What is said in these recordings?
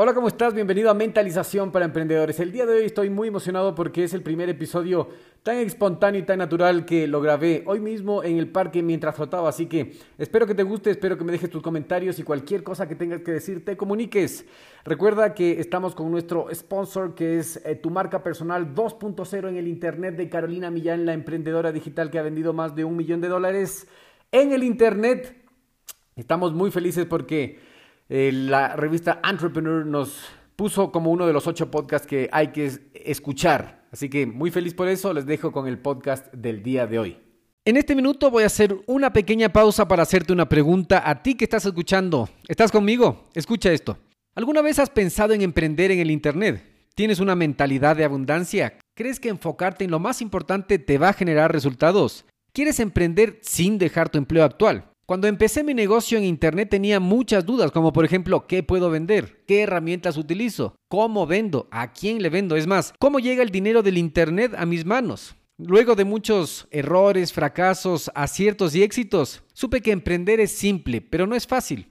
Hola, ¿cómo estás? Bienvenido a Mentalización para Emprendedores. El día de hoy estoy muy emocionado porque es el primer episodio tan espontáneo y tan natural que lo grabé hoy mismo en el parque mientras flotaba. Así que espero que te guste, espero que me dejes tus comentarios y cualquier cosa que tengas que decir te comuniques. Recuerda que estamos con nuestro sponsor que es eh, tu marca personal 2.0 en el Internet de Carolina Millán, la emprendedora digital que ha vendido más de un millón de dólares en el Internet. Estamos muy felices porque... Eh, la revista Entrepreneur nos puso como uno de los ocho podcasts que hay que escuchar. Así que muy feliz por eso, les dejo con el podcast del día de hoy. En este minuto voy a hacer una pequeña pausa para hacerte una pregunta a ti que estás escuchando. ¿Estás conmigo? Escucha esto. ¿Alguna vez has pensado en emprender en el Internet? ¿Tienes una mentalidad de abundancia? ¿Crees que enfocarte en lo más importante te va a generar resultados? ¿Quieres emprender sin dejar tu empleo actual? Cuando empecé mi negocio en Internet tenía muchas dudas, como por ejemplo, ¿qué puedo vender? ¿Qué herramientas utilizo? ¿Cómo vendo? ¿A quién le vendo? Es más, ¿cómo llega el dinero del Internet a mis manos? Luego de muchos errores, fracasos, aciertos y éxitos, supe que emprender es simple, pero no es fácil.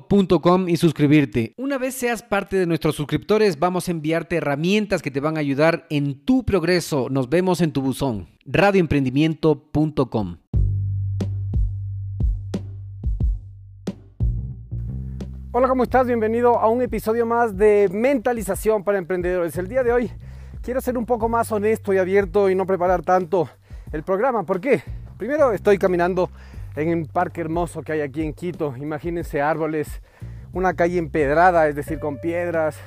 y suscribirte. Una vez seas parte de nuestros suscriptores, vamos a enviarte herramientas que te van a ayudar en tu progreso. Nos vemos en tu buzón. radioemprendimiento.com. Hola, ¿cómo estás? Bienvenido a un episodio más de Mentalización para Emprendedores. El día de hoy quiero ser un poco más honesto y abierto y no preparar tanto el programa. ¿Por qué? Primero estoy caminando en un parque hermoso que hay aquí en Quito. Imagínense árboles, una calle empedrada, es decir, con piedras,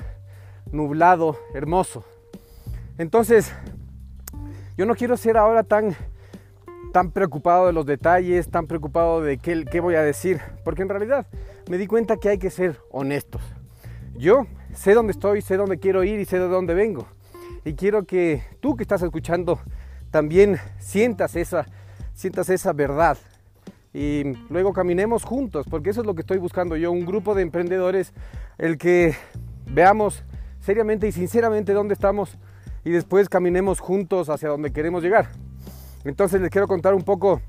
nublado, hermoso. Entonces, yo no quiero ser ahora tan, tan preocupado de los detalles, tan preocupado de qué, qué voy a decir, porque en realidad me di cuenta que hay que ser honestos. Yo sé dónde estoy, sé dónde quiero ir y sé de dónde vengo. Y quiero que tú que estás escuchando también sientas esa, sientas esa verdad, y luego caminemos juntos, porque eso es lo que estoy buscando yo, un grupo de emprendedores, el que veamos seriamente y sinceramente dónde estamos y después caminemos juntos hacia donde queremos llegar. Entonces les quiero contar un poco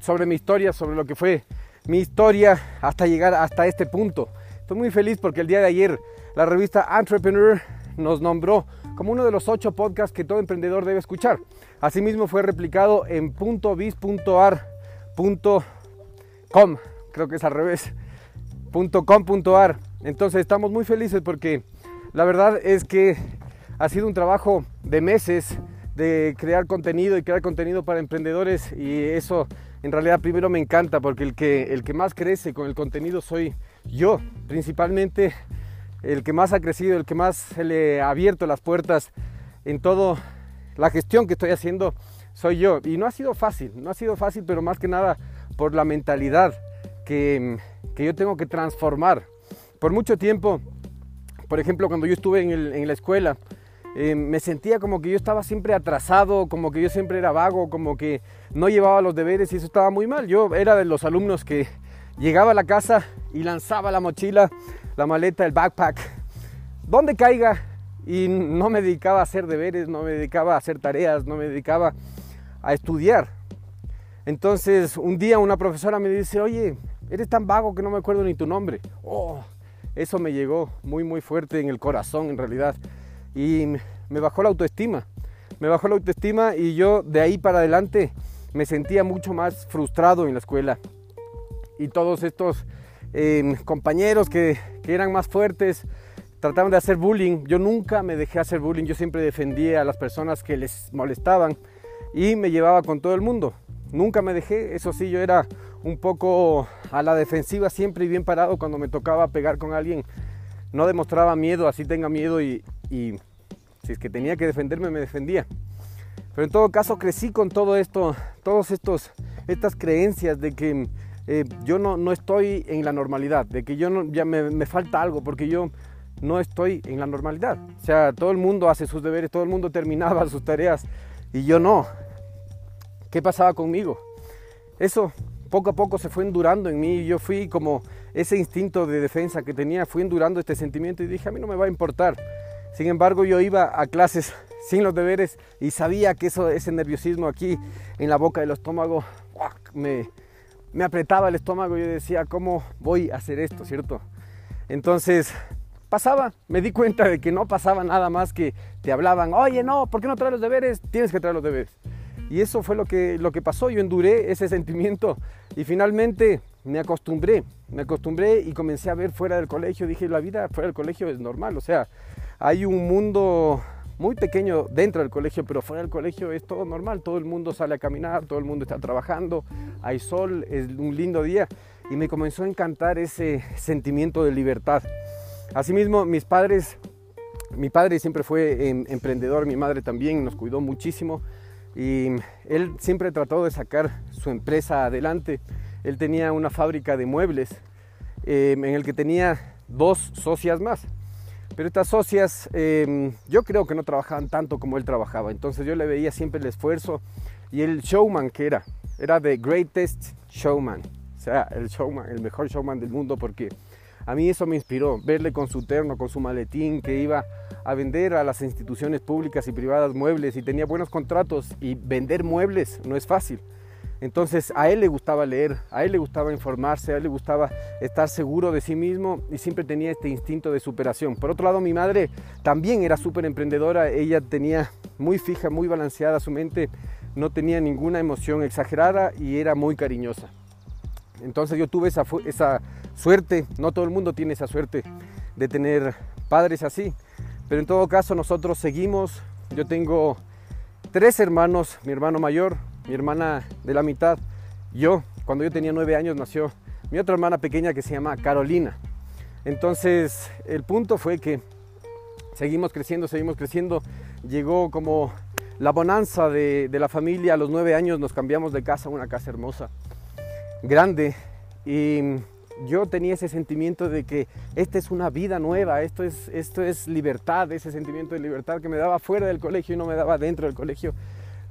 sobre mi historia, sobre lo que fue mi historia hasta llegar hasta este punto. Estoy muy feliz porque el día de ayer la revista Entrepreneur nos nombró como uno de los ocho podcasts que todo emprendedor debe escuchar. Asimismo fue replicado en .biz.ar .com, creo que es al revés, .com.ar. Entonces estamos muy felices porque la verdad es que ha sido un trabajo de meses de crear contenido y crear contenido para emprendedores y eso en realidad primero me encanta porque el que, el que más crece con el contenido soy yo, principalmente el que más ha crecido, el que más se le ha abierto las puertas en todo la gestión que estoy haciendo soy yo. Y no ha sido fácil, no ha sido fácil, pero más que nada por la mentalidad que, que yo tengo que transformar. Por mucho tiempo, por ejemplo, cuando yo estuve en, el, en la escuela, eh, me sentía como que yo estaba siempre atrasado, como que yo siempre era vago, como que no llevaba los deberes y eso estaba muy mal. Yo era de los alumnos que llegaba a la casa y lanzaba la mochila, la maleta, el backpack, donde caiga y no me dedicaba a hacer deberes, no me dedicaba a hacer tareas, no me dedicaba a estudiar. Entonces un día una profesora me dice, oye, eres tan vago que no me acuerdo ni tu nombre. Oh, eso me llegó muy muy fuerte en el corazón en realidad y me bajó la autoestima. Me bajó la autoestima y yo de ahí para adelante me sentía mucho más frustrado en la escuela. Y todos estos em, compañeros que, que eran más fuertes trataban de hacer bullying. Yo nunca me dejé hacer bullying, yo siempre defendía a las personas que les molestaban y me llevaba con todo el mundo. Nunca me dejé, eso sí, yo era un poco a la defensiva siempre y bien parado cuando me tocaba pegar con alguien no demostraba miedo, así tenga miedo y, si es que tenía que defenderme, me defendía. Pero en todo caso crecí con todo esto, todos estos, estas creencias de que eh, yo no, no, estoy en la normalidad, de que yo ya me, me, falta algo, porque yo no estoy en la normalidad. O sea, todo el mundo hace sus deberes, todo el mundo terminaba sus tareas y yo no. ¿Qué pasaba conmigo? Eso poco a poco se fue endurando en mí. Yo fui como ese instinto de defensa que tenía, fui endurando este sentimiento y dije, a mí no me va a importar. Sin embargo, yo iba a clases sin los deberes y sabía que eso, ese nerviosismo aquí en la boca del estómago me, me apretaba el estómago. Yo decía, ¿cómo voy a hacer esto, cierto? Entonces pasaba, me di cuenta de que no pasaba nada más que te hablaban, oye, no, ¿por qué no traes los deberes? Tienes que traer los deberes. Y eso fue lo que, lo que pasó, yo enduré ese sentimiento y finalmente me acostumbré, me acostumbré y comencé a ver fuera del colegio, dije, la vida fuera del colegio es normal, o sea, hay un mundo muy pequeño dentro del colegio, pero fuera del colegio es todo normal, todo el mundo sale a caminar, todo el mundo está trabajando, hay sol, es un lindo día y me comenzó a encantar ese sentimiento de libertad. Asimismo, mis padres, mi padre siempre fue em, emprendedor, mi madre también nos cuidó muchísimo y él siempre trató de sacar su empresa adelante. Él tenía una fábrica de muebles em, en el que tenía dos socias más. Pero estas socias em, yo creo que no trabajaban tanto como él trabajaba. Entonces yo le veía siempre el esfuerzo y el showman que era. Era the greatest showman. O sea, el showman, el mejor showman del mundo porque a mí eso me inspiró, verle con su terno, con su maletín, que iba a vender a las instituciones públicas y privadas muebles y tenía buenos contratos y vender muebles no es fácil. Entonces a él le gustaba leer, a él le gustaba informarse, a él le gustaba estar seguro de sí mismo y siempre tenía este instinto de superación. Por otro lado, mi madre también era súper emprendedora, ella tenía muy fija, muy balanceada su mente, no tenía ninguna emoción exagerada y era muy cariñosa. Entonces yo tuve esa, esa suerte, no todo el mundo tiene esa suerte de tener padres así, pero en todo caso nosotros seguimos, yo tengo tres hermanos, mi hermano mayor, mi hermana de la mitad, yo, cuando yo tenía nueve años nació mi otra hermana pequeña que se llama Carolina. Entonces el punto fue que seguimos creciendo, seguimos creciendo, llegó como la bonanza de, la familia, a los nueve años nos cambiamos de casa, una casa hermosa, grande, y yo tenía ese sentimiento de que esta es una vida nueva, esto es, esto es libertad, ese sentimiento de libertad que me daba fuera del colegio y no me daba dentro del colegio,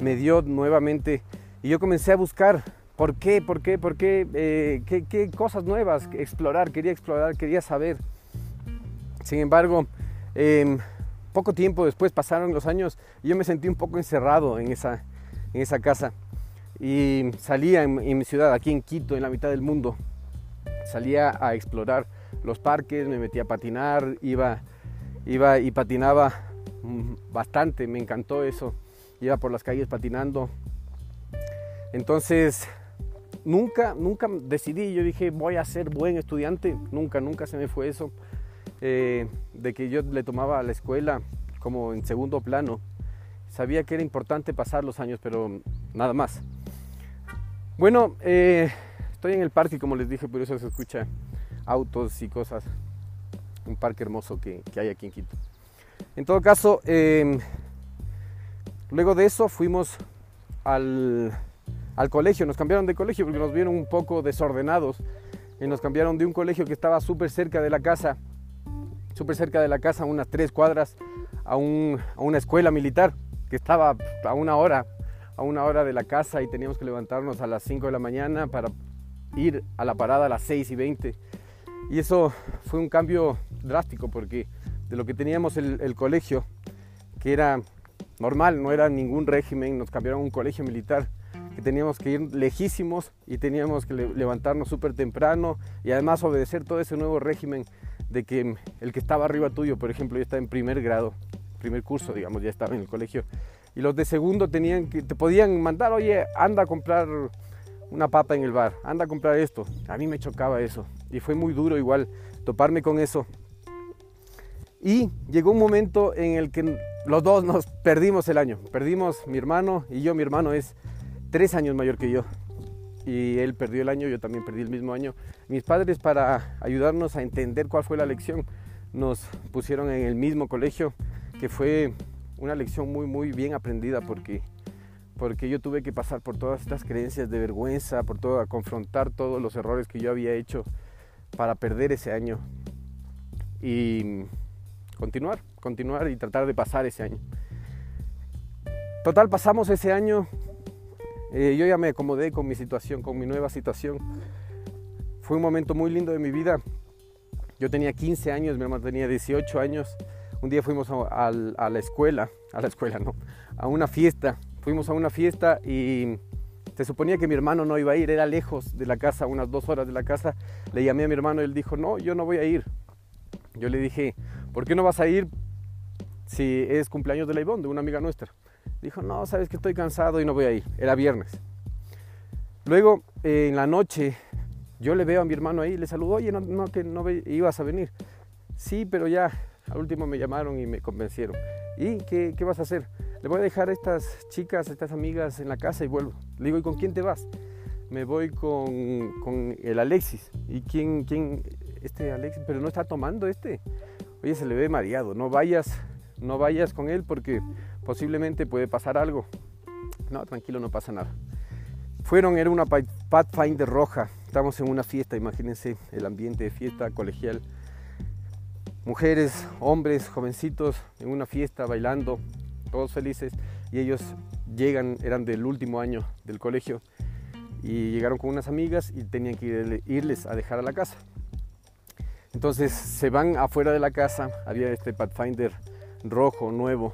me dio nuevamente. Y yo comencé a buscar por qué, por qué, por qué, eh, qué, cosas nuevas, explorar, quería explorar, quería saber. Sin embargo, em, poco tiempo después pasaron los años y yo me sentí un poco encerrado en esa, en esa casa. Y salía en mi ciudad, aquí en Quito, en la mitad del mundo, salía a explorar los parques, me metía a patinar, iba, iba y patinaba mm, bastante, me encantó eso, iba por las calles patinando. Entonces, nunca, nunca decidí, yo dije, voy a ser buen estudiante, nunca, nunca se me fue eso, eh, de que yo le tomaba a la escuela como en segundo plano. Sabía que era importante pasar los años, pero nada más. Bueno, eh, estoy en el parque, como les dije, por eso se escucha autos y cosas. Un parque hermoso que, hay aquí en Quito. En todo caso, em, luego de eso fuimos al, al colegio, nos cambiaron de colegio porque nos vieron un poco desordenados y nos cambiaron de un colegio que estaba súper cerca de la casa, súper cerca de la casa, unas tres cuadras, a, una escuela militar que estaba a una hora, a una hora de la casa y teníamos que levantarnos a las 5 de la mañana para ir a la parada a las 6 y 20. Y eso fue un cambio drástico porque de lo que teníamos el, el colegio, que era normal, no era ningún régimen, nos cambiaron un colegio militar que teníamos que ir lejísimos y teníamos que levantarnos súper temprano y además obedecer todo ese nuevo régimen de que el que estaba arriba tuyo, por ejemplo, ya está en primer grado, primer curso, digamos, ya estaba en el colegio, y los de segundo tenían que, te podían mandar, oye, anda a comprar una papa en el bar, anda a comprar esto. A mí me chocaba eso y fue muy duro igual toparme con eso. Y llegó un momento en el que los dos nos perdimos el año. Perdimos mi hermano y yo, mi hermano es tres años mayor que yo. Y él perdió el año, yo también perdí el mismo año. Mis padres, para ayudarnos a entender cuál fue la lección, nos pusieron en el mismo colegio, que fue una lección muy, muy bien aprendida porque, porque yo tuve que pasar por todas estas creencias de vergüenza, por todo, a confrontar todos los errores que yo había hecho para perder ese año. Y continuar, continuar y tratar de pasar ese año. Total, pasamos ese año eh, yo ya me acomodé con mi situación, con mi nueva situación. Fue un momento muy lindo de mi vida. Yo tenía 15 años, mi hermano tenía 18 años. Un día fuimos a, la escuela, a la escuela no, a una fiesta. Fuimos a una fiesta y se suponía que mi hermano no iba a ir, era lejos de la casa, unas dos horas de la casa. Le llamé a mi hermano y él dijo, no, yo no voy a ir. Yo le dije, ¿por qué no vas a ir si es cumpleaños de la Ivonne, de una amiga nuestra? Dijo, no, sabes que estoy cansado y no voy a ir. Era viernes. Luego, en la noche, yo le veo a mi hermano ahí, le saludo, oye, no, que no ibas a venir. Sí, pero ya, al último me llamaron y me convencieron. ¿Y qué, qué vas a hacer? Le voy a dejar a estas chicas, a estas amigas en la casa y vuelvo. Le digo, ¿y con quién te vas? Me voy con, con el Alexis. ¿Y quién, quién? Este Alexis, pero no está tomando este. Oye, se le ve mareado. No vayas, no vayas con él porque posiblemente puede pasar algo. No, tranquilo, no pasa nada. Fueron, era una Pathfinder roja. Estamos en una fiesta, imagínense el ambiente de fiesta colegial. Mujeres, hombres, jovencitos en una fiesta bailando, todos felices. Y ellos llegan, eran del último año del colegio y llegaron con unas amigas y tenían que irles a dejar a la casa. Entonces se van afuera de la casa, había este Pathfinder rojo, nuevo,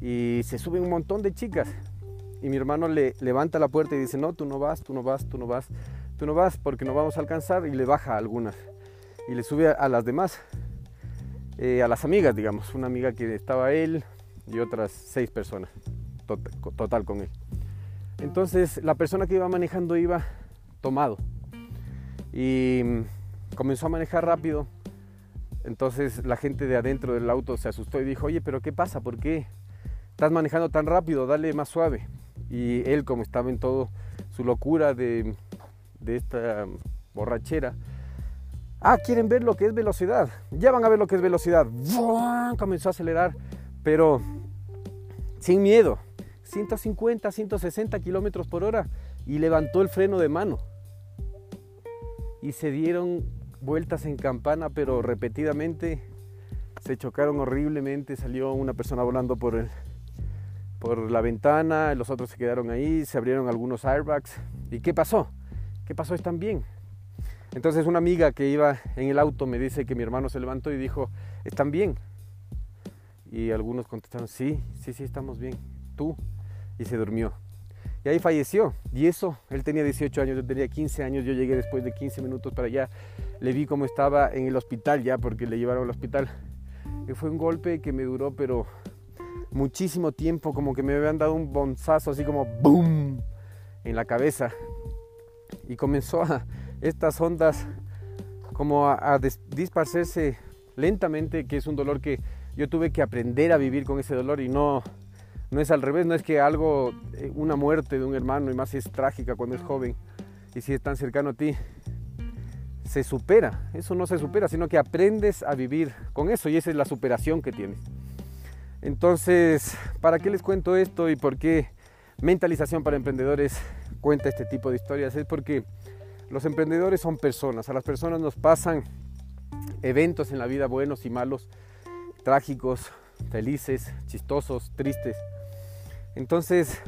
y se suben un montón de chicas. Y mi hermano le levanta la puerta y dice, no, tú no vas, tú no vas, tú no vas, tú no vas porque no vamos a alcanzar y le baja a algunas. Y le sube a, las demás, eh, a las amigas, digamos, una amiga que estaba él y otras seis personas, total, con él. Entonces la persona que iba manejando iba tomado y mm, comenzó a manejar rápido. Entonces la gente de adentro del auto se asustó y dijo, oye, pero ¿qué pasa? ¿Por qué? estás manejando tan rápido, dale más suave. Y él, como estaba en todo su locura de, esta borrachera, ah, quieren ver lo que es velocidad, ya van a ver lo que es velocidad. Comenzó a acelerar, pero sin miedo, 150, 160 kilómetros por hora, y levantó el freno de mano. Y se dieron vueltas en campana, pero repetidamente se chocaron horriblemente, salió una persona volando por el, por la ventana, los otros se quedaron ahí, se abrieron algunos airbags. ¿Y qué pasó? ¿Qué pasó? ¿Están bien? Entonces una amiga que iba en el auto me dice que mi hermano se levantó y dijo, ¿están bien? Y algunos contestaron, sí, sí, sí, estamos bien. ¿Tú? Y se durmió. Y ahí falleció. Y eso, él tenía 18 años, yo tenía 15 años, yo llegué después de 15 minutos para allá. Le vi cómo estaba en el hospital ya, porque le llevaron al hospital. Y fue un golpe que me duró, pero muchísimo tiempo, como que me habían dado un bonzazo así como boom en la cabeza. Y comenzó a estas ondas como a, disparcerse lentamente, que es un dolor que yo tuve que aprender a vivir con ese dolor y no, No es al revés, no es que algo, eh, una muerte de un hermano, y más si es trágica cuando es joven y si es tan cercano a ti, se supera. Eso no se supera, sino que aprendes a vivir con eso y esa es la superación que tienes. Entonces, ¿para qué les cuento esto y por qué Mentalización para Emprendedores cuenta este tipo de historias? Es porque los emprendedores son personas, a las personas nos pasan eventos en la vida buenos y malos, trágicos, felices, chistosos, tristes. Entonces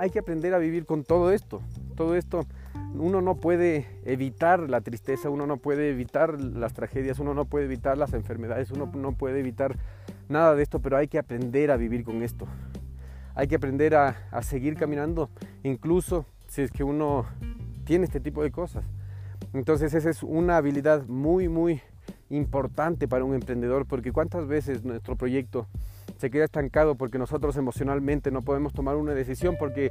hay que aprender a vivir con todo esto. Todo esto, uno no puede evitar la tristeza, uno no puede evitar las tragedias, uno no puede evitar las enfermedades, uno no puede evitar nada de esto, pero hay que aprender a vivir con esto. Hay que aprender a, seguir caminando, incluso si es que uno tiene este tipo de cosas. Entonces esa es una habilidad muy, muy importante para un emprendedor, porque cuántas veces nuestro proyecto se queda estancado porque nosotros emocionalmente no podemos tomar una decisión porque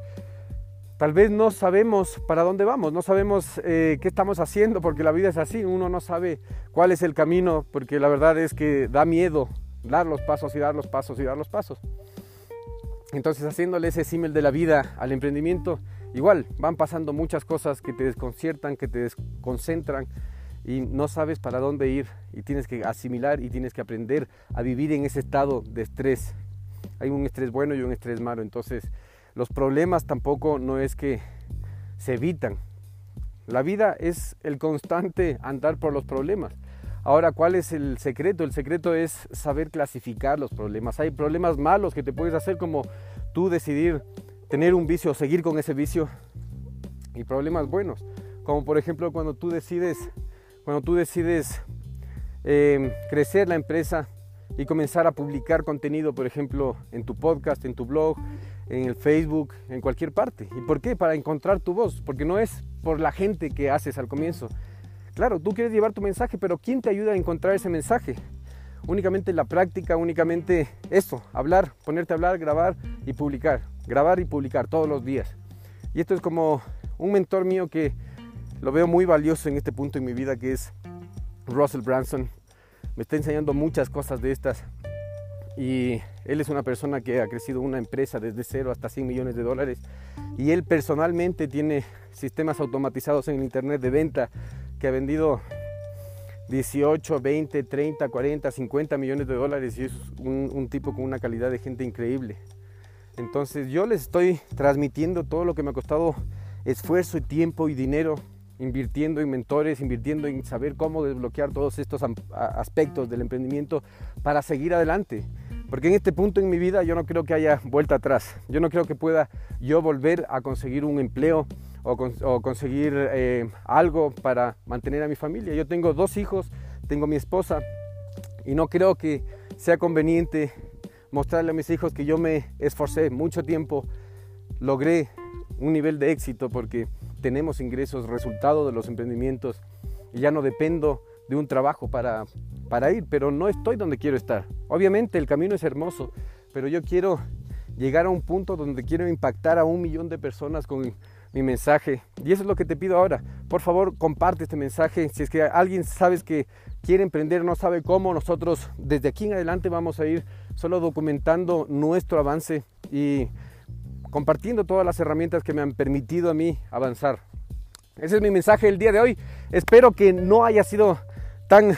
tal vez no sabemos para dónde vamos, no sabemos eh, qué estamos haciendo porque la vida es así, uno no sabe cuál es el camino porque la verdad es que da miedo dar los pasos y dar los pasos y dar los pasos. Entonces haciéndole ese símil de la vida al emprendimiento, igual van pasando muchas cosas que te desconciertan, que te desconcentran, y no sabes para dónde ir y tienes que asimilar y tienes que aprender a vivir en ese estado de estrés. Hay un estrés bueno y un estrés malo, entonces los problemas tampoco no es que se evitan. La vida es el constante andar por los problemas. Ahora, ¿cuál es el secreto? El secreto es saber clasificar los problemas. Hay problemas malos que te puedes hacer como tú decidir tener un vicio o seguir con ese vicio. Y problemas buenos, como por ejemplo cuando tú decides cuando tú decides em, crecer la empresa y comenzar a publicar contenido, por ejemplo, en tu podcast, en tu blog, en el Facebook, en cualquier parte. ¿Y por qué? Para encontrar tu voz, porque no es por la gente que haces al comienzo. Claro, tú quieres llevar tu mensaje, pero ¿quién te ayuda a encontrar ese mensaje? Únicamente la práctica, únicamente eso, hablar, ponerte a hablar, grabar y publicar, grabar y publicar todos los días. Y esto es como un mentor mío que lo veo muy valioso en este punto en mi vida que es Russell Branson. Me está enseñando muchas cosas de estas y él es una persona que ha crecido una empresa desde cero hasta 100 millones de dólares y él personalmente tiene sistemas automatizados en el internet de venta que ha vendido 18, 20, 30, 40, 50 millones de dólares y es un, un tipo con una calidad de gente increíble. Entonces yo les estoy transmitiendo todo lo que me ha costado esfuerzo y tiempo y dinero invirtiendo en mentores, invirtiendo en saber cómo desbloquear todos estos aspectos del emprendimiento para seguir adelante. Porque en este punto en mi vida yo no creo que haya vuelta atrás. Yo no creo que pueda yo volver a conseguir un empleo o, conseguir eh, algo para mantener a mi familia. Yo tengo dos hijos, tengo mi esposa y no creo que sea conveniente mostrarle a mis hijos que yo me esforcé mucho tiempo, logré un nivel de éxito porque tenemos ingresos resultado de los emprendimientos y ya no dependo de un trabajo para, para ir, pero no estoy donde quiero estar. Obviamente el camino es hermoso, pero yo quiero llegar a un punto donde quiero impactar a un millón de personas con mi mensaje. Y eso es lo que te pido ahora. Por favor, comparte este mensaje. Si es que alguien sabes que quiere emprender, no sabe cómo, nosotros desde aquí en adelante vamos a ir solo documentando nuestro avance y compartiendo todas las herramientas que me han permitido a mí avanzar. Ese es mi mensaje el día de hoy. Espero que no haya sido tan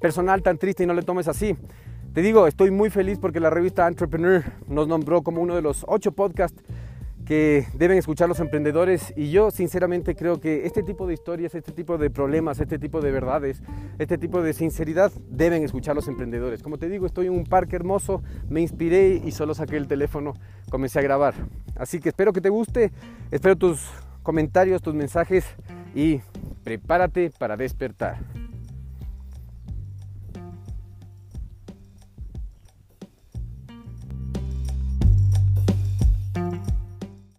personal, tan triste y no le tomes así. Te digo, estoy muy feliz porque la revista Entrepreneur nos nombró como uno de los ocho podcasts deben escuchar los emprendedores y yo sinceramente creo que este tipo de historias, este tipo de problemas, este tipo de verdades, este tipo de sinceridad deben escuchar los emprendedores. Como te digo, estoy en un parque hermoso, me inspiré y solo saqué el teléfono, comencé a grabar. Así que espero que te guste, espero tus comentarios, tus mensajes y prepárate para despertar.